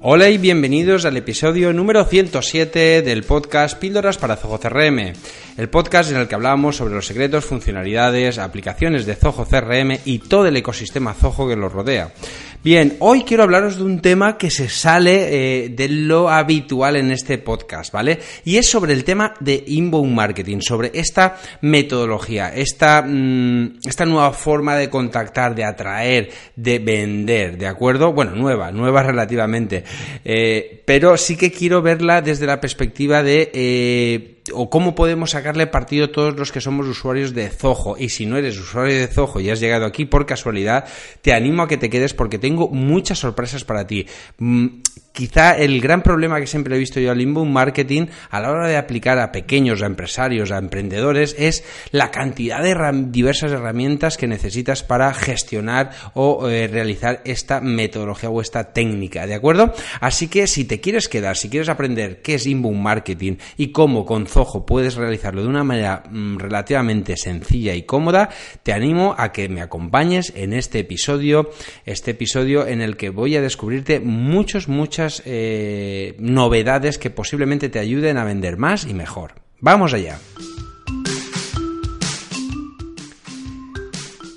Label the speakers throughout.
Speaker 1: Hola y bienvenidos al episodio número 107 del podcast Píldoras para CRM, el podcast en el que hablamos sobre los secretos, funcionalidades, aplicaciones de Zoho CRM y todo el ecosistema Zoho que los rodea. Bien, hoy quiero hablaros de un tema que se sale eh, de lo habitual en este podcast, ¿vale? Y es sobre el tema de inbound marketing, sobre esta metodología, esta, mm, esta nueva forma de contactar, de atraer, de vender, ¿de acuerdo? Bueno, nueva, nueva relativamente, eh, pero sí que quiero verla desde la perspectiva de... Eh, o cómo podemos sacarle partido todos los que somos usuarios de Zoho. Y si no eres usuario de Zoho y has llegado aquí por casualidad, te animo a que te quedes porque tengo muchas sorpresas para ti. Quizá el gran problema que siempre he visto yo al inbound marketing a la hora de aplicar a pequeños, a empresarios, a emprendedores es la cantidad de diversas herramientas que necesitas para gestionar o eh, realizar esta metodología o esta técnica, ¿de acuerdo? Así que si te quieres quedar, si quieres aprender qué es inbound marketing y cómo con Zoho puedes realizarlo de una manera mm, relativamente sencilla y cómoda, te animo a que me acompañes en este episodio, este episodio en el que voy a descubrirte muchos, muchas eh, novedades que posiblemente te ayuden a vender más y mejor. Vamos allá.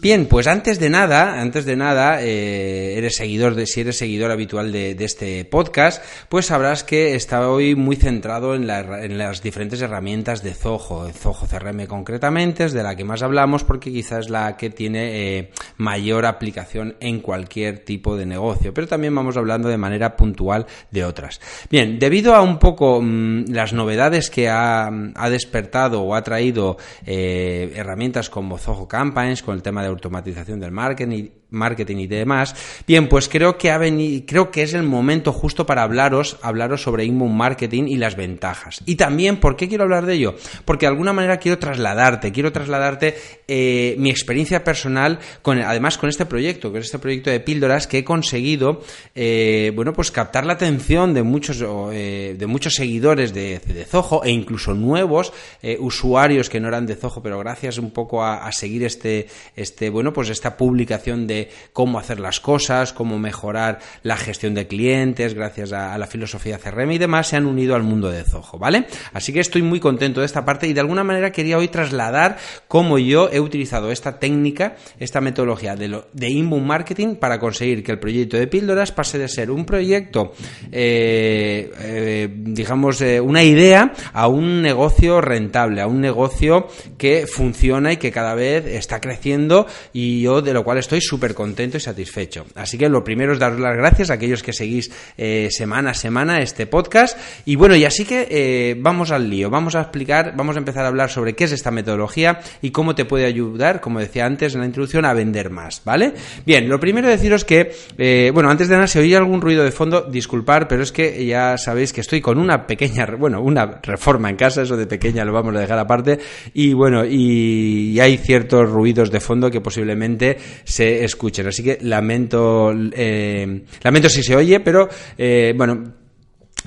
Speaker 1: Bien, pues antes de nada, antes de nada, eh, eres seguidor de, si eres seguidor habitual de, este podcast, pues sabrás que está hoy muy centrado en, las diferentes herramientas de Zoho, Zoho CRM concretamente, es de la que más hablamos porque quizás es la que tiene eh, mayor aplicación en cualquier tipo de negocio, pero también vamos hablando de manera puntual de otras. Bien, debido a un poco mm, las novedades que ha, despertado o ha traído eh, herramientas como Zoho Campaigns con el tema de automatización del marketing marketing y demás. Bien, pues creo que ha venido, creo que es el momento justo para hablaros, hablaros sobre inbound marketing y las ventajas. Y también, ¿por qué quiero hablar de ello? Porque de alguna manera quiero trasladarte, quiero trasladarte eh, mi experiencia personal con, además con este proyecto, con este proyecto de píldoras que he conseguido, eh, bueno, pues captar la atención de muchos, eh, de muchos seguidores de, de, Zoho e incluso nuevos usuarios que no eran de Zoho, pero gracias un poco a, a seguir este, este, bueno, pues esta publicación de cómo hacer las cosas, cómo mejorar la gestión de clientes, gracias a, la filosofía CRM y demás, se han unido al mundo de Zoho, ¿vale? Así que estoy muy contento de esta parte y de alguna manera quería hoy trasladar cómo yo he utilizado esta técnica, esta metodología de, inbound marketing para conseguir que el proyecto de píldoras pase de ser un proyecto, eh, eh, digamos, eh, una idea a un negocio rentable, a un negocio que funciona y que cada vez está creciendo y yo de lo cual estoy súper contento y satisfecho. Así que lo primero es daros las gracias a aquellos que seguís eh, semana a semana este podcast. Y bueno, y así que eh, vamos al lío. Vamos a explicar, vamos a empezar a hablar sobre qué es esta metodología y cómo te puede ayudar, como decía antes en la introducción, a vender más, ¿vale? Bien, lo primero deciros que, eh, bueno, antes de nada, si oye algún ruido de fondo, disculpar, pero es que ya sabéis que estoy con una pequeña, bueno, una reforma en casa, eso de pequeña lo vamos a dejar aparte. Y bueno, y, hay ciertos ruidos de fondo que posiblemente se escuchen Así que lamento, eh, lamento si se oye, pero eh, bueno,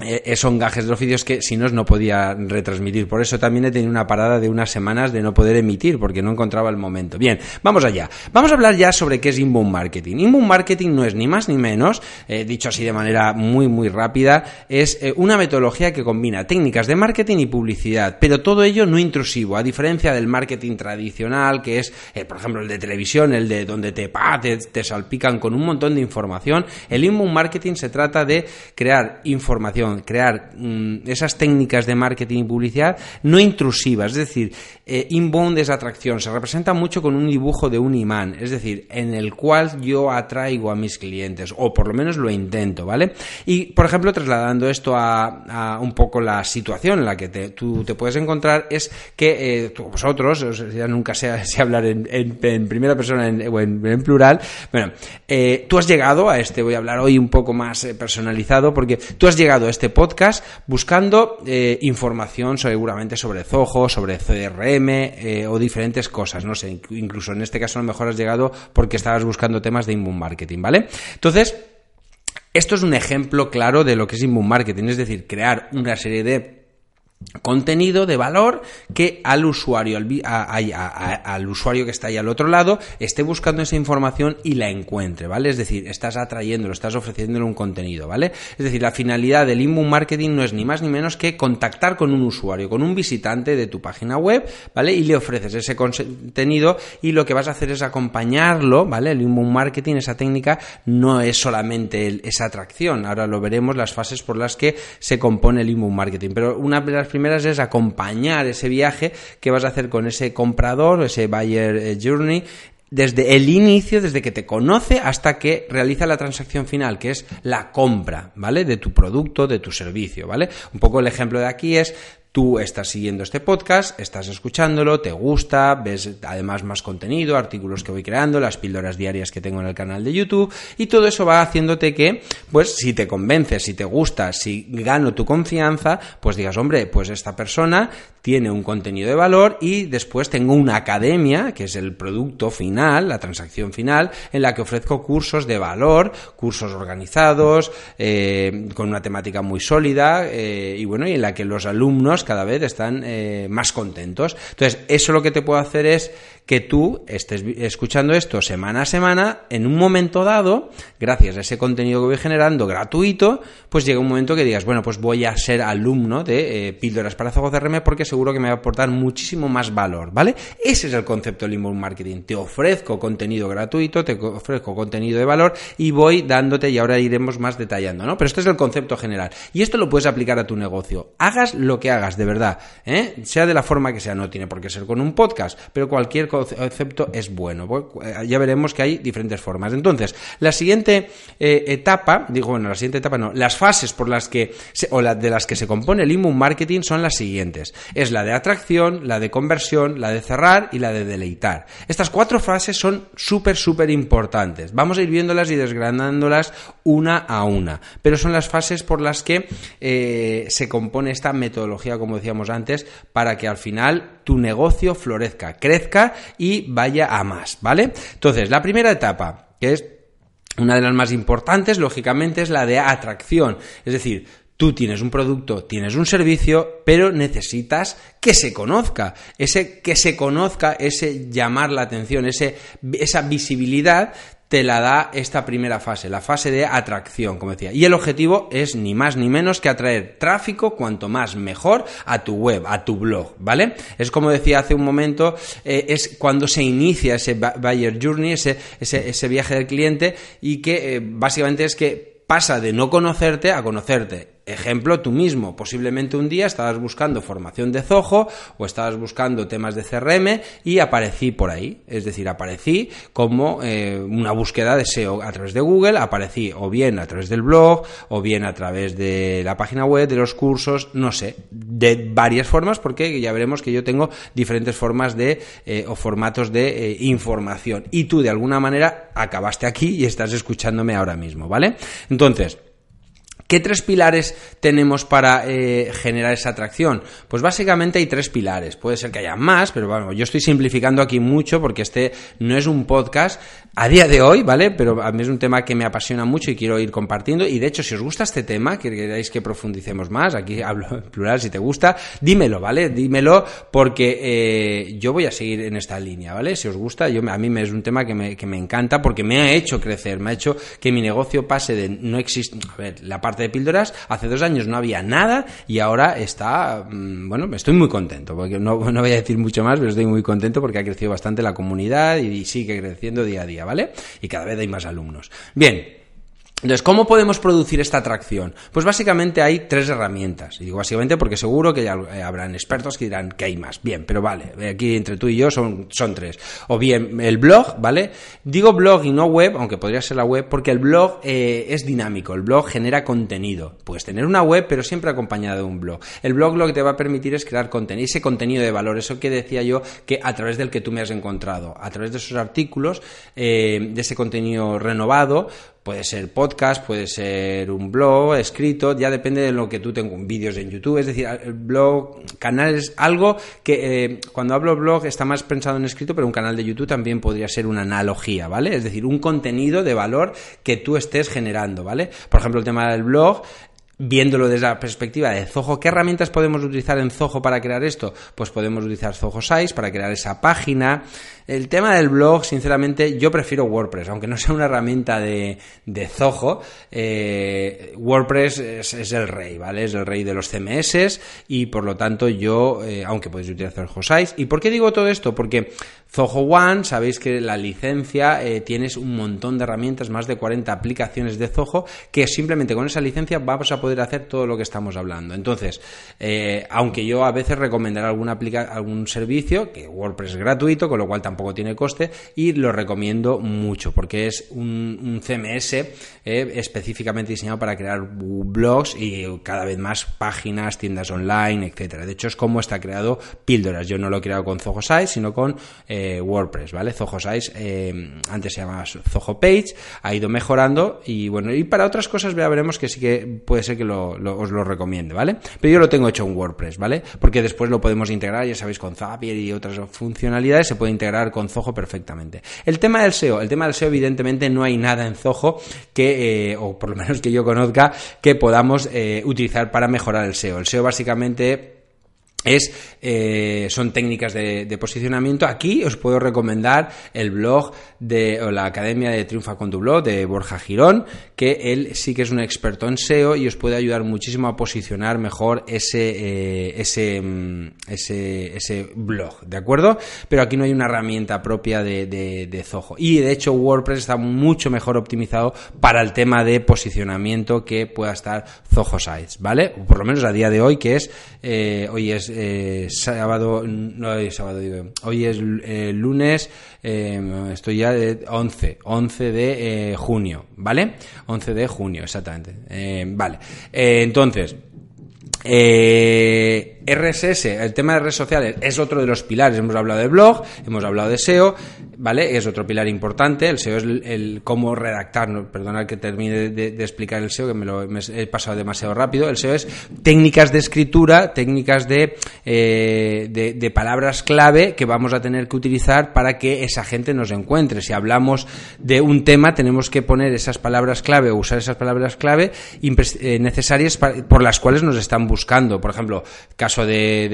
Speaker 1: eh, son gajes de vídeos que si no no podía retransmitir. Por eso también he tenido una parada de unas semanas de no poder emitir porque no encontraba el momento. Bien, vamos allá. Vamos a hablar ya sobre qué es inbound marketing. Inbound marketing no es ni más ni menos, eh, dicho así de manera muy muy rápida, es eh, una metodología que combina técnicas de marketing y publicidad, pero todo ello no intrusivo, a diferencia del marketing tradicional que es, por ejemplo, el de televisión, el de donde te, te, te salpican con un montón de información. El inbound marketing se trata de crear información crear mm, esas técnicas de marketing y publicidad no intrusivas, es decir, eh, inbound es atracción, se representa mucho con un dibujo de un imán, es decir, en el cual yo atraigo a mis clientes, o por lo menos lo intento, ¿vale? Y, por ejemplo, trasladando esto a, un poco la situación en la que tú te puedes encontrar, es que eh, vosotros, ya nunca sé, si hablar en, primera persona o en, plural, bueno, eh, tú has llegado a este, voy a hablar hoy un poco más personalizado, porque tú has llegado a este podcast buscando información seguramente sobre Zoho, sobre CRM o diferentes cosas, no sé, incluso en este caso a lo mejor has llegado porque estabas buscando temas de inbound marketing, ¿vale? Entonces, esto es un ejemplo claro de lo que es inbound marketing, es decir, crear una serie de contenido de valor que al usuario, al, usuario que está ahí al otro lado, esté buscando esa información y la encuentre, ¿vale? Es decir, estás atrayéndolo, estás ofreciéndole un contenido, ¿vale? Es decir, la finalidad del inbound marketing no es ni más ni menos que contactar con un usuario, con un visitante de tu página web, ¿vale? Y le ofreces ese contenido y lo que vas a hacer es acompañarlo, ¿vale? El inbound marketing, esa técnica, no es solamente esa atracción, ahora lo veremos, las fases por las que se compone el inbound marketing, pero una de las primeras es acompañar ese viaje que vas a hacer con ese comprador, ese buyer eh, journey, desde el inicio, desde que te conoce hasta que realiza la transacción final, que es la compra, ¿vale? De tu producto, de tu servicio, ¿vale? Un poco el ejemplo de aquí es Tú estás siguiendo este podcast, estás escuchándolo, te gusta, ves además más contenido, artículos que voy creando, las píldoras diarias que tengo en el canal de YouTube y todo eso va haciéndote que, pues si te convences, si te gusta, si gano tu confianza, pues digas, hombre, pues esta persona tiene un contenido de valor y después tengo una academia, que es el producto final, la transacción final, en la que ofrezco cursos de valor, cursos organizados, eh, con una temática muy sólida eh, y bueno, y en la que los alumnos cada vez están eh, más contentos. Entonces, eso lo que te puedo hacer es que tú estés escuchando esto semana a semana, en un momento dado, gracias a ese contenido que voy generando gratuito, pues llega un momento que digas, bueno, pues voy a ser alumno de Píldoras para Zoho CRM porque seguro que me va a aportar muchísimo más valor, ¿vale? Ese es el concepto del inbound marketing. Te ofrezco contenido gratuito, te ofrezco contenido de valor y voy dándote, y ahora iremos más detallando, ¿no? Pero este es el concepto general. Y esto lo puedes aplicar a tu negocio. Hagas lo que hagas, de verdad, ¿eh? Sea de la forma que sea, no tiene por qué ser con un podcast, pero cualquier concepto es bueno. Eh, ya veremos que hay diferentes formas. Entonces, la siguiente eh, etapa, digo, bueno, la siguiente etapa no, las fases por las que, o la, de las que se compone el inbound marketing son las siguientes. Es la de atracción, la de conversión, la de cerrar y la de deleitar. Estas cuatro fases son súper, súper importantes. Vamos a ir viéndolas y desgranándolas una a una. Pero son las fases por las que eh, se compone esta metodología, como decíamos antes, para que al final tu negocio florezca, crezca y vaya a más, ¿vale? Entonces, la primera etapa, que es una de las más importantes, lógicamente, es la de atracción. Es decir, Tú tienes un producto, tienes un servicio, pero necesitas que se conozca. Ese que se conozca, ese llamar la atención, ese, esa visibilidad, te la da esta primera fase, la fase de atracción, como decía. Y el objetivo es ni más ni menos que atraer tráfico cuanto más mejor a tu web, a tu blog, ¿vale? Es como decía hace un momento, eh, es cuando se inicia ese buyer journey, ese, ese, viaje del cliente y que eh, básicamente es que pasa de no conocerte a conocerte ejemplo tú mismo. Posiblemente un día estabas buscando formación de Zoho o estabas buscando temas de CRM y aparecí por ahí. Es decir, aparecí como eh, una búsqueda de SEO a través de Google, aparecí o bien a través del blog o bien a través de la página web, de los cursos, no sé, de varias formas porque ya veremos que yo tengo diferentes formas de eh, o formatos de eh, información y tú de alguna manera acabaste aquí y estás escuchándome ahora mismo, ¿vale? Entonces, ¿Qué tres pilares tenemos para eh, generar esa atracción? Pues básicamente hay tres pilares. Puede ser que haya más, pero bueno, yo estoy simplificando aquí mucho porque este no es un podcast a día de hoy, ¿vale? Pero a mí es un tema que me apasiona mucho y quiero ir compartiendo. Y de hecho, si os gusta este tema, que queráis que profundicemos más, aquí hablo en plural si te gusta, dímelo, ¿vale? Dímelo porque eh, yo voy a seguir en esta línea, ¿vale? Si os gusta, yo, a mí me es un tema que me, que me encanta porque me ha hecho crecer, me ha hecho que mi negocio pase de no existe, a ver, la parte de píldoras, hace dos años no había nada y ahora está, mm, bueno, estoy muy contento, porque no, no voy a decir mucho más, pero estoy muy contento porque ha crecido bastante la comunidad y sigue creciendo día a día, ¿vale? Y cada vez hay más alumnos. Bien, Entonces, ¿cómo podemos producir esta atracción? Pues básicamente hay tres herramientas. Y digo básicamente porque seguro que ya eh, habrán expertos que dirán que hay más. Bien, pero vale, aquí entre tú y yo son, son tres. O bien el blog, ¿vale? Digo blog y no web, aunque podría ser la web, porque el blog eh, es dinámico, el blog genera contenido. Puedes tener una web, pero siempre acompañada de un blog. El blog lo que te va a permitir es crear contenido, ese contenido de valor, eso que decía yo, que a través del que tú me has encontrado, a través de esos artículos, eh, de ese contenido renovado, Puede ser podcast, puede ser un blog escrito, ya depende de lo que tú tengas, vídeos en YouTube, es decir, blog, canales, algo que eh, cuando hablo blog está más pensado en escrito, pero un canal de YouTube también podría ser una analogía, ¿vale? Es decir, un contenido de valor que tú estés generando, ¿vale? Por ejemplo, el tema del blog viéndolo desde la perspectiva de Zoho, ¿qué herramientas podemos utilizar en Zoho para crear esto? Pues podemos utilizar Zoho Sites para crear esa página. El tema del blog, sinceramente, yo prefiero WordPress, aunque no sea una herramienta de, de Zoho. Eh, WordPress es, el rey, ¿vale? Es el rey de los CMS y por lo tanto yo, eh, aunque podéis utilizar Sites. ¿Y por qué digo todo esto? Porque Zoho One, sabéis que la licencia eh, tienes un montón de herramientas, más de 40 aplicaciones de Zoho, que simplemente con esa licencia vamos a poder hacer todo lo que estamos hablando. Entonces, aunque yo a veces recomendaré alguna algún servicio, que WordPress es gratuito, con lo cual tampoco tiene coste, y lo recomiendo mucho, porque es un, CMS eh, específicamente diseñado para crear blogs y cada vez más páginas, tiendas online, etcétera. De hecho, es como está creado Píldoras. Yo no lo he creado con Zoho Sites, sino con eh, WordPress, ¿vale? Zoho Sites, antes se llamaba Zoho Page, ha ido mejorando y bueno, y para otras cosas ya veremos que sí que puede ser que lo, os lo recomiende, ¿vale? Pero yo lo tengo hecho en WordPress, ¿vale? Porque después lo podemos integrar, ya sabéis, con Zapier y otras funcionalidades, se puede integrar con Zoho perfectamente. El tema del SEO, el tema del SEO, evidentemente, no hay nada en Zoho que, eh, o por lo menos que yo conozca, que podamos eh, utilizar para mejorar el SEO. El SEO básicamente es, eh, son técnicas de, posicionamiento. Aquí os puedo recomendar el blog de la Academia de Triunfa con tu blog de Borja Girón, que él sí que es un experto en SEO y os puede ayudar muchísimo a posicionar mejor ese, eh, ese, mm, ese, ese, blog, ¿de acuerdo? Pero aquí no hay una herramienta propia de, de, de, Zoho. Y de hecho WordPress está mucho mejor optimizado para el tema de posicionamiento que pueda estar Zoho Sites, ¿vale? Por lo menos a día de hoy, que es, eh, hoy es eh, sábado, no es sábado, hoy es eh, lunes, eh, estoy ya de 11, 11 de junio, ¿vale? 11 de junio, exactamente. vale, entonces, RSS, el tema de redes sociales, es otro de los pilares. Hemos hablado de blog, hemos hablado de SEO, ¿vale? Es otro pilar importante. El SEO es el, cómo redactar, no, que termine de, explicar el SEO, que me lo he pasado demasiado rápido. El SEO es técnicas de escritura, técnicas eh, de, de, palabras clave que vamos a tener que utilizar para que esa gente nos encuentre. Si hablamos de un tema, tenemos que poner esas palabras clave o usar esas palabras clave eh, necesarias por las cuales nos están buscando. Por ejemplo, caso de,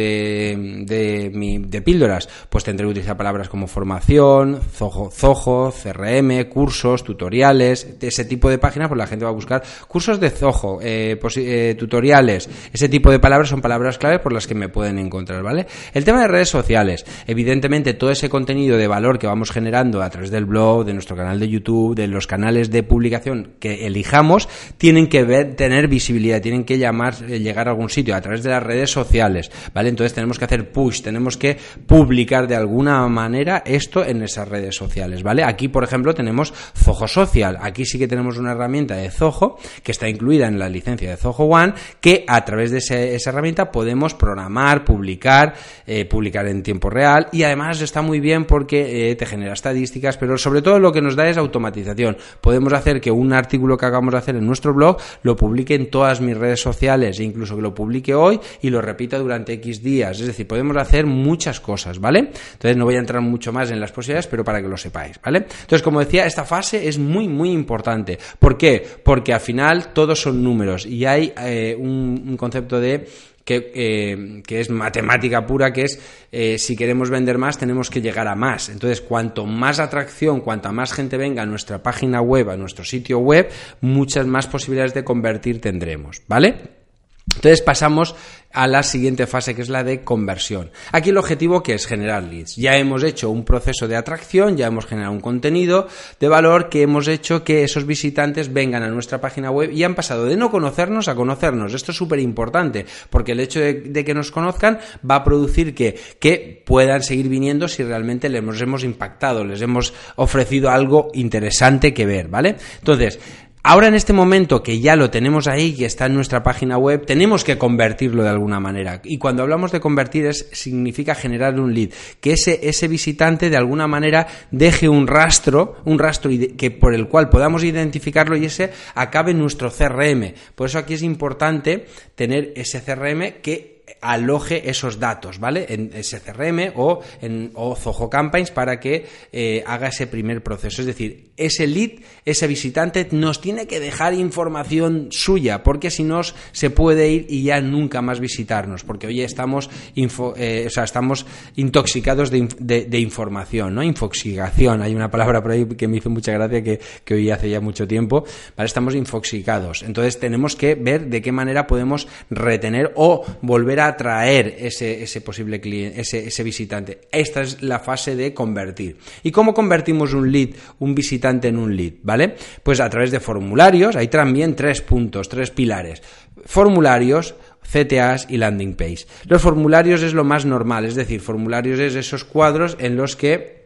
Speaker 1: de, de, píldoras, pues tendré que utilizar palabras como formación, zojo, zojo, CRM, cursos, tutoriales, ese tipo de páginas, pues la gente va a buscar cursos de zojo, eh, eh, tutoriales, ese tipo de palabras son palabras clave por las que me pueden encontrar, ¿vale? El tema de redes sociales, evidentemente todo ese contenido de valor que vamos generando a través del blog, de nuestro canal de YouTube, de los canales de publicación que elijamos, tienen que ver, tener visibilidad, tienen que llamar, eh, llegar a algún sitio a través de las redes sociales ¿vale? Entonces tenemos que hacer push, tenemos que publicar de alguna manera esto en esas redes sociales, ¿vale? Aquí, por ejemplo, tenemos Zoho Social. Aquí sí que tenemos una herramienta de Zoho que está incluida en la licencia de Zoho One, que a través de esa herramienta podemos programar, publicar, eh, publicar en tiempo real y además está muy bien porque eh, te genera estadísticas, pero sobre todo lo que nos da es automatización. Podemos hacer que un artículo que acabamos de hacer en nuestro blog lo publique en todas mis redes sociales incluso que lo publique hoy y lo repita durante X días. Es decir, podemos hacer muchas cosas, ¿vale? Entonces no voy a entrar mucho más en las posibilidades, pero para que lo sepáis, ¿vale? Entonces, como decía, esta fase es muy, muy importante. ¿Por qué? Porque al final todos son números y hay eh, un, concepto de que, eh, que, es matemática pura, que es eh, si queremos vender más tenemos que llegar a más. Entonces, cuanto más atracción, cuanta más gente venga a nuestra página web, a nuestro sitio web, muchas más posibilidades de convertir tendremos, ¿vale? Entonces pasamos a la siguiente fase que es la de conversión. Aquí el objetivo que es generar leads. Ya hemos hecho un proceso de atracción, ya hemos generado un contenido de valor que hemos hecho que esos visitantes vengan a nuestra página web y han pasado de no conocernos a conocernos. Esto es súper importante porque el hecho de, que nos conozcan va a producir que, que puedan seguir viniendo si realmente les hemos impactado, les hemos ofrecido algo interesante que ver, ¿vale? Entonces, Ahora en este momento que ya lo tenemos ahí, que está en nuestra página web, tenemos que convertirlo de alguna manera. Y cuando hablamos de convertir es, significa generar un lead, que ese, ese visitante de alguna manera deje un rastro, un rastro que por el cual podamos identificarlo y ese acabe en nuestro CRM. Por eso aquí es importante tener ese CRM que aloje esos datos, ¿vale? En SCRM o en o Zoho Campaigns para que eh, haga ese primer proceso. Es decir, ese lead, ese visitante nos tiene que dejar información suya, porque si no se puede ir y ya nunca más visitarnos, porque hoy estamos, eh, o sea, estamos intoxicados de, información, ¿no? Infoxicación, hay una palabra por ahí que me hizo mucha gracia que, que oí hace ya mucho tiempo, ¿vale? Estamos infoxicados. Entonces tenemos que ver de qué manera podemos retener o volver a atraer ese, posible cliente, ese, ese visitante. Esta es la fase de convertir. ¿Y cómo convertimos un lead, un visitante en un lead? ¿Vale? Pues a través de formularios, hay también tres puntos, tres pilares. Formularios, CTAs y landing page. Los formularios es lo más normal, es decir, formularios es esos cuadros en los que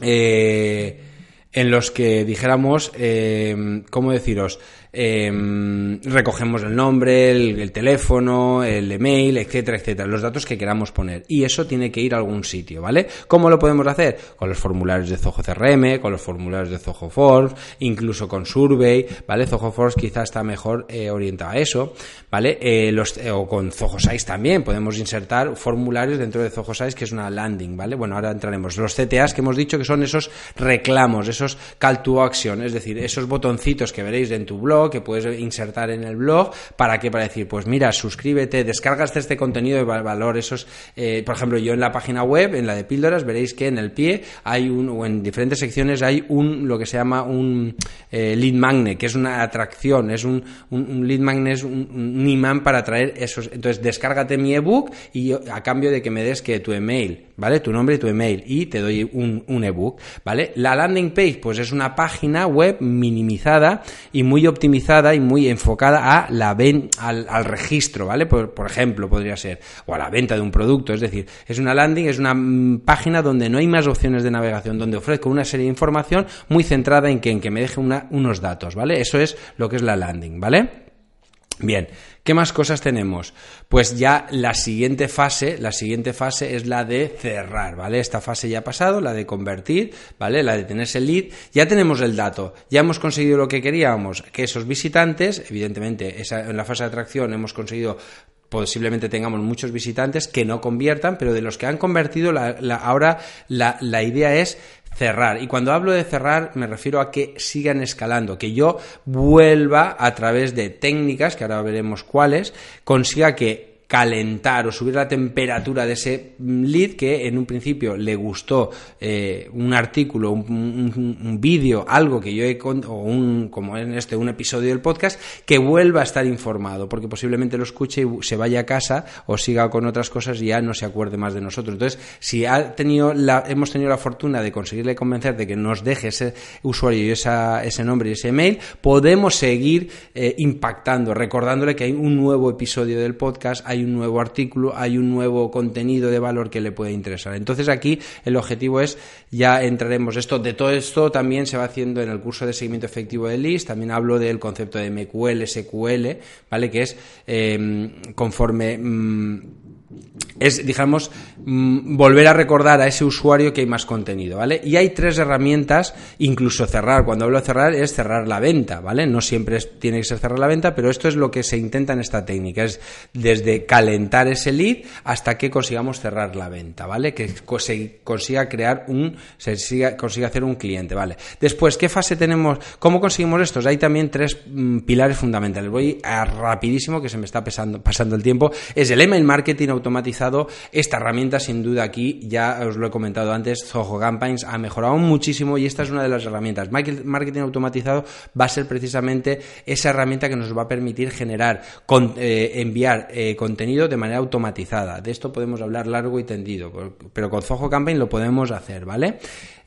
Speaker 1: eh, en los que dijéramos, eh, ¿cómo deciros? Em, recogemos el nombre, el, teléfono, el email, etcétera, etcétera, los datos que queramos poner. Y eso tiene que ir a algún sitio, ¿vale? ¿Cómo lo podemos hacer? Con los formularios de Zoho CRM, con los formularios de Zoho Forms, incluso con Survey, ¿vale? Zoho Forms quizás está mejor eh, orientado a eso, ¿vale? Eh, los, eh, o con Zoho Size también, podemos insertar formularios dentro de Zoho Size, que es una landing, ¿vale? Bueno, ahora entraremos. Los CTAs que hemos dicho que son esos reclamos, esos call to action, es decir, esos botoncitos que veréis en tu blog, que puedes insertar en el blog. ¿Para qué? Para decir, pues mira, suscríbete, descargas este contenido de valor. Esos, eh, por ejemplo, yo en la página web, en la de píldoras, veréis que en el pie hay un, o en diferentes secciones hay un, lo que se llama un eh, lead magnet, que es una atracción, es un, un, lead magnet, es un, imán para atraer esos. Entonces, descárgate mi ebook y a cambio de que me des que tu email, ¿vale? Tu nombre y tu email y te doy un, un ebook, ¿vale? La landing page, pues es una página web minimizada y muy optimizada optimizada y muy enfocada a la ven, al, registro, ¿vale? Por, ejemplo, podría ser, o a la venta de un producto, es decir, es una landing, es una mm, página donde no hay más opciones de navegación, donde ofrezco una serie de información muy centrada en que, en que me deje unos datos, ¿vale? Eso es lo que es la landing, ¿vale? Bien, ¿qué más cosas tenemos? Pues ya la siguiente fase, la siguiente fase es la de cerrar, ¿vale? Esta fase ya ha pasado, la de convertir, ¿vale? La de tener ese lead, ya tenemos el dato, ya hemos conseguido lo que queríamos, que esos visitantes, evidentemente, en la fase de atracción hemos conseguido posiblemente tengamos muchos visitantes que no conviertan, pero de los que han convertido, ahora la idea es cerrar. Y cuando hablo de cerrar me refiero a que sigan escalando, que yo vuelva a través de técnicas, que ahora veremos cuáles, consiga que calentar o subir la temperatura de ese lead que en un principio le gustó eh, un artículo, un, vídeo, algo que yo he o un como en este un episodio del podcast que vuelva a estar informado porque posiblemente lo escuche y se vaya a casa o siga con otras cosas y ya no se acuerde más de nosotros. Entonces, si ha tenido la, hemos tenido la fortuna de conseguirle convencer de que nos deje ese usuario y esa, ese nombre y ese email, podemos seguir eh, impactando, recordándole que hay un nuevo episodio del podcast, hay un nuevo artículo, hay un nuevo contenido de valor que le puede interesar. Entonces aquí el objetivo es, ya entraremos esto, de todo esto también se va haciendo en el curso de seguimiento efectivo de LIST, también hablo del concepto de MQL, SQL, ¿vale? Que es eh, conforme... Mm, es, digamos, mm, volver a recordar a ese usuario que hay más contenido, ¿vale? Y hay tres herramientas, incluso cerrar. Cuando hablo de cerrar es cerrar la venta, ¿vale? No siempre tiene que ser cerrar la venta, pero esto es lo que se intenta en esta técnica, es desde calentar ese lead hasta que consigamos cerrar la venta, ¿vale? Que se consiga crear un, se consiga, hacer un cliente, ¿vale? Después, ¿qué fase tenemos? ¿Cómo conseguimos estos? Hay también tres mm, pilares fundamentales. Voy a rapidísimo, que se me está pasando el tiempo. Es el email marketing, automatizado, esta herramienta sin duda aquí, ya os lo he comentado antes, Zoho Campaigns ha mejorado muchísimo y esta es una de las herramientas. Marketing automatizado va a ser precisamente esa herramienta que nos va a permitir generar, eh, enviar eh, contenido de manera automatizada. De esto podemos hablar largo y tendido, pero con Zoho Campaign lo podemos hacer, ¿vale?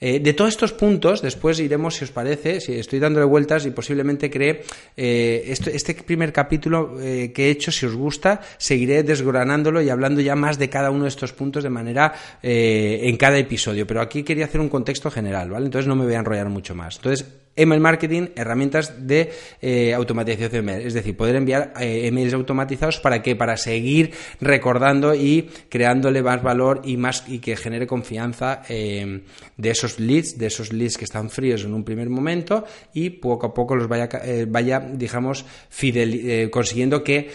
Speaker 1: Eh, de todos estos puntos, después iremos, si os parece, si estoy dándole vueltas y posiblemente cree este, este, primer capítulo que he hecho, si os gusta, seguiré desgranándolo y hablando ya más de cada uno de estos puntos de manera en cada episodio. Pero aquí quería hacer un contexto general, ¿vale? Entonces no me voy a enrollar mucho más. Entonces, email marketing, herramientas de eh, automatización de email. Es decir, poder enviar eh, emails automatizados para que para seguir recordando y creándole más valor y más y que genere confianza eh, de esos leads, de esos leads que están fríos en un primer momento y poco a poco los vaya, vaya digamos, fidel, consiguiendo que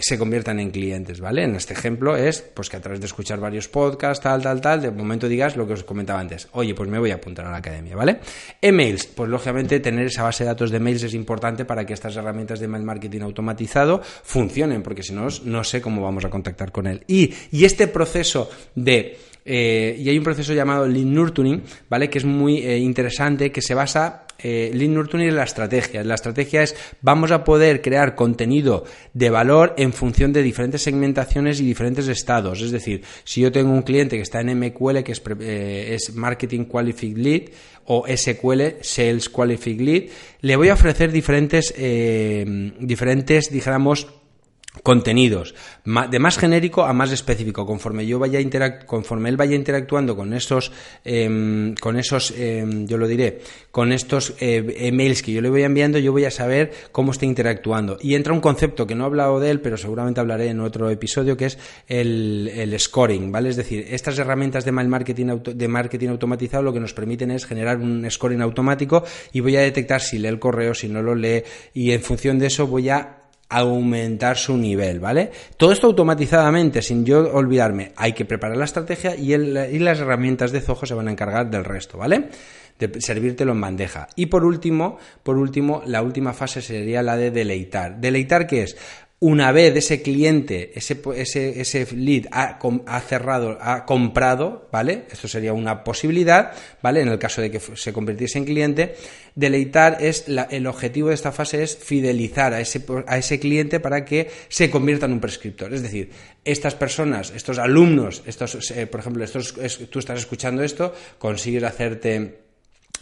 Speaker 1: se conviertan en clientes, ¿vale? En este ejemplo es pues que a través de escuchar varios podcasts, tal, tal, tal, de momento digas lo que os comentaba antes. Oye, pues me voy a apuntar a la academia, ¿vale? Emails, pues lógicamente tener esa base de datos de mails es importante para que estas herramientas de mail marketing automatizado funcionen, porque si no, no sé cómo vamos a contactar con él. Y, y este proceso de eh, y hay un proceso llamado Lead Nurturing, ¿vale? Que es muy eh, interesante, que se basa eh, Nurturing en la estrategia. La estrategia es vamos a poder crear contenido de valor en función de diferentes segmentaciones y diferentes estados. Es decir, si yo tengo un cliente que está en MQL, que es, eh, es Marketing Qualified Lead, o SQL, Sales Qualified Lead, le voy a ofrecer diferentes, diferentes, dijéramos, contenidos, de más genérico a más específico, conforme yo vaya conforme él vaya interactuando con esos, em, con esos, em, yo lo diré, con estos eh, emails que yo le voy enviando, yo voy a saber cómo está interactuando. Y entra un concepto que no he hablado de él, pero seguramente hablaré en otro episodio, que es el, el scoring, ¿vale? Es decir, estas herramientas de mail marketing, de marketing automatizado lo que nos permiten es generar un scoring automático y voy a detectar si lee el correo, si no lo lee, y en función de eso voy a aumentar su nivel, ¿vale? Todo esto automatizadamente, sin yo olvidarme. Hay que preparar la estrategia y, y las herramientas de Zoho se van a encargar del resto, ¿vale? de servírtelo en bandeja. Y por último, por último, la última fase sería la de deleitar. ¿Deleitar qué es? Una vez ese cliente, ese, ese, ese lead ha, ha, cerrado, ha comprado, ¿vale? Esto sería una posibilidad, ¿vale? En el caso de que se convirtiese en cliente, deleitar es el objetivo de esta fase es fidelizar a ese, a ese cliente para que se convierta en un prescriptor. Es decir, estas personas, estos alumnos, estos, eh, por ejemplo, estos, tú estás escuchando esto, consigues hacerte,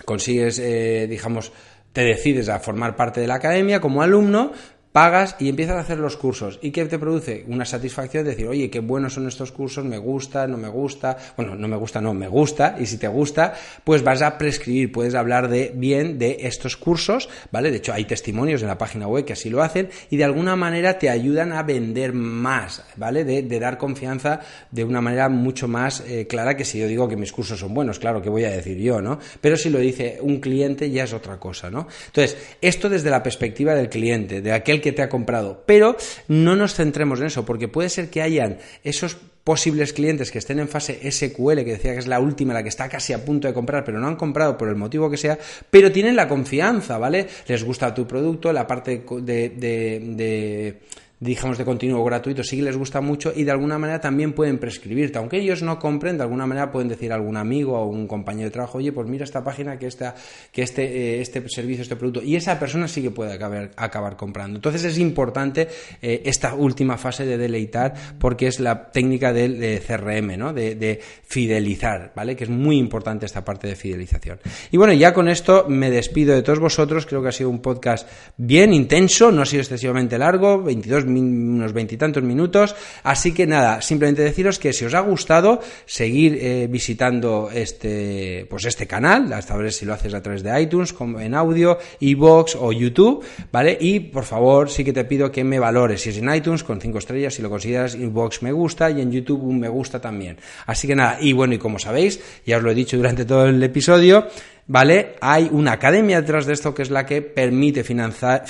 Speaker 1: consigues, eh, digamos, te decides a formar parte de la academia como alumno, pagas y empiezas a hacer los cursos. ¿Y qué te produce? Una satisfacción de decir, oye, qué buenos son estos cursos, me gusta, no me gusta, bueno, no me gusta, no, me gusta, y si te gusta, pues vas a prescribir, puedes hablar de bien de estos cursos, ¿vale? De hecho, hay testimonios en la página web que así lo hacen y de alguna manera te ayudan a vender más, ¿vale? De, dar confianza de una manera mucho más eh, clara que si yo digo que mis cursos son buenos, claro, que voy a decir yo, ¿no? Pero si lo dice un cliente ya es otra cosa, ¿no? Entonces, esto desde la perspectiva del cliente, de aquel que te ha comprado. Pero no nos centremos en eso, porque puede ser que hayan esos posibles clientes que estén en fase SQL, que decía que es la última, la que está casi a punto de comprar, pero no han comprado por el motivo que sea, pero tienen la confianza, ¿vale? Les gusta tu producto, la parte de, de digamos, de continuo gratuito sí que les gusta mucho y de alguna manera también pueden prescribirte. Aunque ellos no compren, de alguna manera pueden decir a algún amigo o un compañero de trabajo, oye, pues mira esta página que, esta, que este, eh, este servicio, este producto, y esa persona sí que puede acabar, acabar comprando. Entonces es importante eh, esta última fase de deleitar porque es la técnica del CRM, ¿no? De, de, fidelizar, ¿vale? Que es muy importante esta parte de fidelización. Y bueno, ya con esto me despido de todos vosotros. Creo que ha sido un podcast bien intenso, no ha sido excesivamente largo, 22 unos veintitantos minutos. Así que nada, simplemente deciros que si os ha gustado, seguir eh, visitando este, pues este canal, hasta ver si lo haces a través de iTunes, como en audio, iBox o YouTube, ¿vale? Y por favor, sí que te pido que me valores. Si es en iTunes, con cinco estrellas, si lo consideras, iBox me gusta y en YouTube un me gusta también. Así que nada, y bueno, y como sabéis, ya os lo he dicho durante todo el episodio, ¿vale? Hay una academia detrás de esto que es la que permite financiar,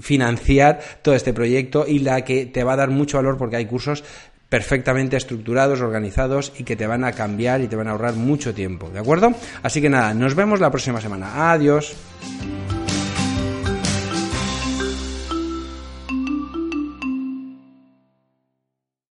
Speaker 1: financiar todo este proyecto y la que te va a dar mucho valor porque hay cursos perfectamente estructurados, organizados y que te van a cambiar y te van a ahorrar mucho tiempo, ¿de acuerdo? Así que nada, nos vemos la próxima semana. Adiós.